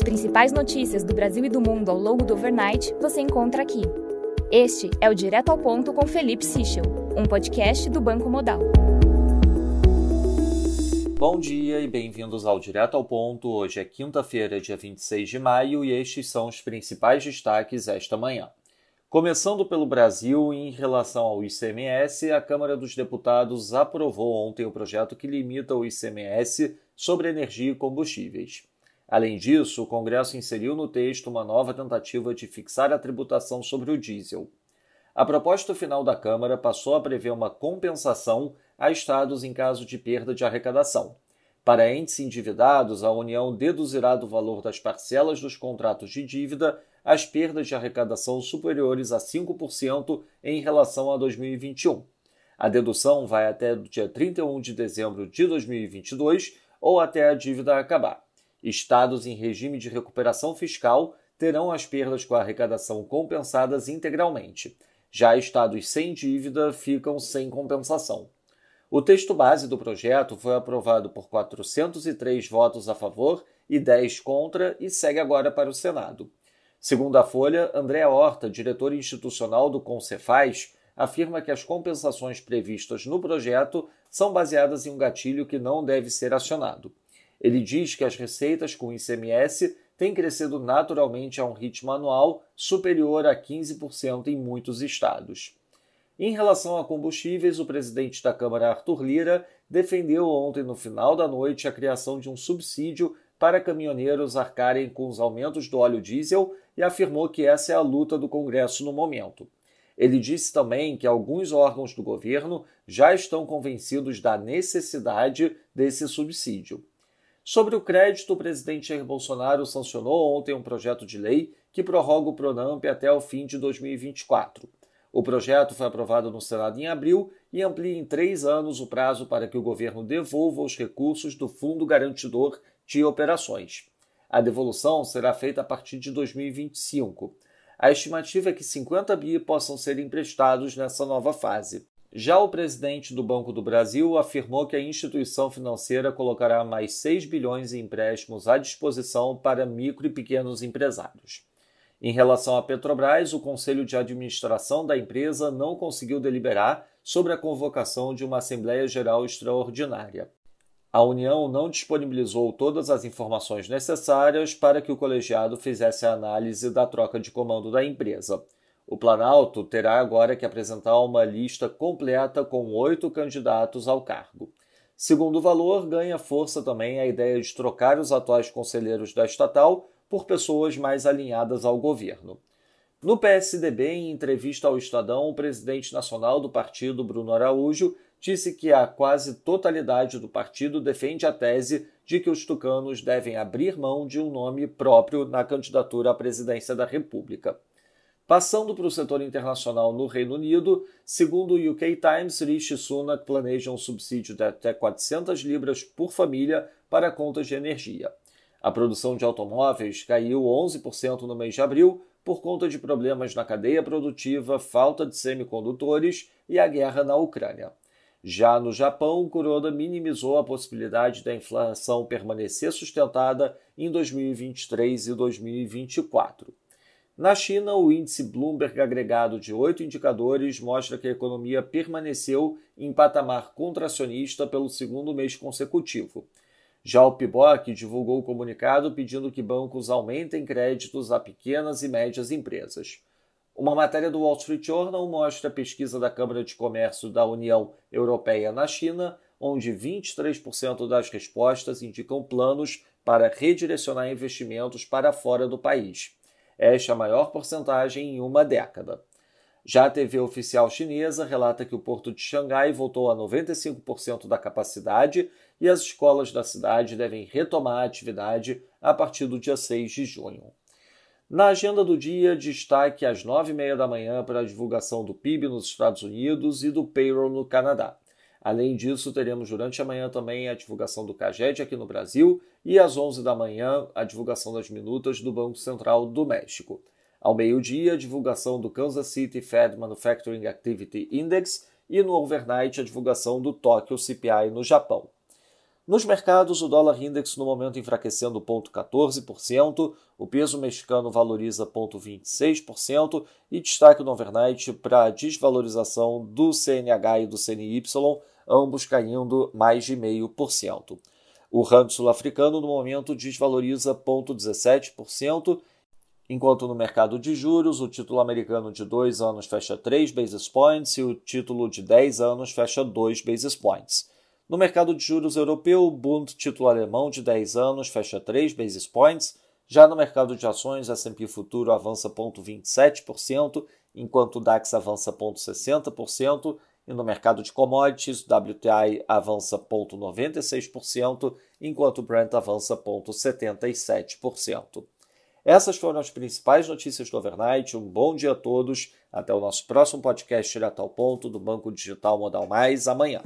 As principais notícias do Brasil e do mundo ao longo do overnight você encontra aqui. Este é o Direto ao Ponto com Felipe Sichel, um podcast do Banco Modal. Bom dia e bem-vindos ao Direto ao Ponto. Hoje é quinta-feira, dia 26 de maio, e estes são os principais destaques esta manhã. Começando pelo Brasil, em relação ao ICMS, a Câmara dos Deputados aprovou ontem o projeto que limita o ICMS sobre energia e combustíveis. Além disso, o Congresso inseriu no texto uma nova tentativa de fixar a tributação sobre o diesel. A proposta final da Câmara passou a prever uma compensação a estados em caso de perda de arrecadação. Para entes endividados, a União deduzirá do valor das parcelas dos contratos de dívida as perdas de arrecadação superiores a 5% em relação a 2021. A dedução vai até o dia 31 de dezembro de 2022 ou até a dívida acabar. Estados em regime de recuperação fiscal terão as perdas com a arrecadação compensadas integralmente. Já estados sem dívida ficam sem compensação. O texto base do projeto foi aprovado por 403 votos a favor e 10 contra e segue agora para o Senado. Segundo a Folha, André Horta, diretor institucional do Concefaz, afirma que as compensações previstas no projeto são baseadas em um gatilho que não deve ser acionado. Ele diz que as receitas com ICMS têm crescido naturalmente a um ritmo anual superior a 15% em muitos estados. Em relação a combustíveis, o presidente da Câmara, Arthur Lira, defendeu ontem, no final da noite, a criação de um subsídio para caminhoneiros arcarem com os aumentos do óleo diesel e afirmou que essa é a luta do Congresso no momento. Ele disse também que alguns órgãos do governo já estão convencidos da necessidade desse subsídio. Sobre o crédito, o presidente Jair Bolsonaro sancionou ontem um projeto de lei que prorroga o Pronamp até o fim de 2024. O projeto foi aprovado no Senado em abril e amplia em três anos o prazo para que o governo devolva os recursos do Fundo Garantidor de operações. A devolução será feita a partir de 2025. A estimativa é que 50 bi possam ser emprestados nessa nova fase. Já o presidente do Banco do Brasil afirmou que a instituição financeira colocará mais 6 bilhões em empréstimos à disposição para micro e pequenos empresários. Em relação à Petrobras, o Conselho de Administração da empresa não conseguiu deliberar sobre a convocação de uma Assembleia Geral Extraordinária. A União não disponibilizou todas as informações necessárias para que o colegiado fizesse a análise da troca de comando da empresa. O Planalto terá agora que apresentar uma lista completa com oito candidatos ao cargo. Segundo o valor, ganha força também a ideia de trocar os atuais conselheiros da estatal por pessoas mais alinhadas ao governo. No PSDB, em entrevista ao Estadão, o presidente nacional do partido, Bruno Araújo, disse que a quase totalidade do partido defende a tese de que os tucanos devem abrir mão de um nome próprio na candidatura à presidência da República. Passando para o setor internacional no Reino Unido, segundo o UK Times, Rishi Sunak planeja um subsídio de até 400 libras por família para contas de energia. A produção de automóveis caiu 11% no mês de abril por conta de problemas na cadeia produtiva, falta de semicondutores e a guerra na Ucrânia. Já no Japão, Kuroda minimizou a possibilidade da inflação permanecer sustentada em 2023 e 2024. Na China, o índice Bloomberg agregado de oito indicadores mostra que a economia permaneceu em patamar contracionista pelo segundo mês consecutivo. Já o PIBOC divulgou o comunicado pedindo que bancos aumentem créditos a pequenas e médias empresas. Uma matéria do Wall Street Journal mostra a pesquisa da Câmara de Comércio da União Europeia na China, onde 23% das respostas indicam planos para redirecionar investimentos para fora do país. Esta a maior porcentagem em uma década. Já a TV oficial chinesa relata que o porto de Xangai voltou a 95% da capacidade e as escolas da cidade devem retomar a atividade a partir do dia 6 de junho. Na agenda do dia, destaque às nove e meia da manhã para a divulgação do PIB nos Estados Unidos e do payroll no Canadá. Além disso, teremos durante a manhã também a divulgação do CAGED aqui no Brasil e às 11 da manhã a divulgação das minutas do Banco Central do México. Ao meio-dia, a divulgação do Kansas City Fed Manufacturing Activity Index e no overnight a divulgação do Tóquio CPI no Japão. Nos mercados, o dólar index no momento enfraquecendo 0,14%, o peso mexicano valoriza 0,26% e destaque no overnight para a desvalorização do CNH e do CNY, ambos caindo mais de 0,5%. O rand sul-africano no momento desvaloriza 0,17%, enquanto no mercado de juros o título americano de 2 anos fecha 3 basis points e o título de 10 anos fecha 2 basis points. No mercado de juros europeu, o Bund título alemão de 10 anos fecha 3 basis points. Já no mercado de ações, o S&P Futuro avança 0,27%, enquanto o DAX avança 0,60%, e no mercado de commodities, o WTI avança 0,96%, enquanto o Brent avança 0,77%. Essas foram as principais notícias do overnight. Um bom dia a todos. Até o nosso próximo podcast direto ao ponto do Banco Digital Modal Mais amanhã.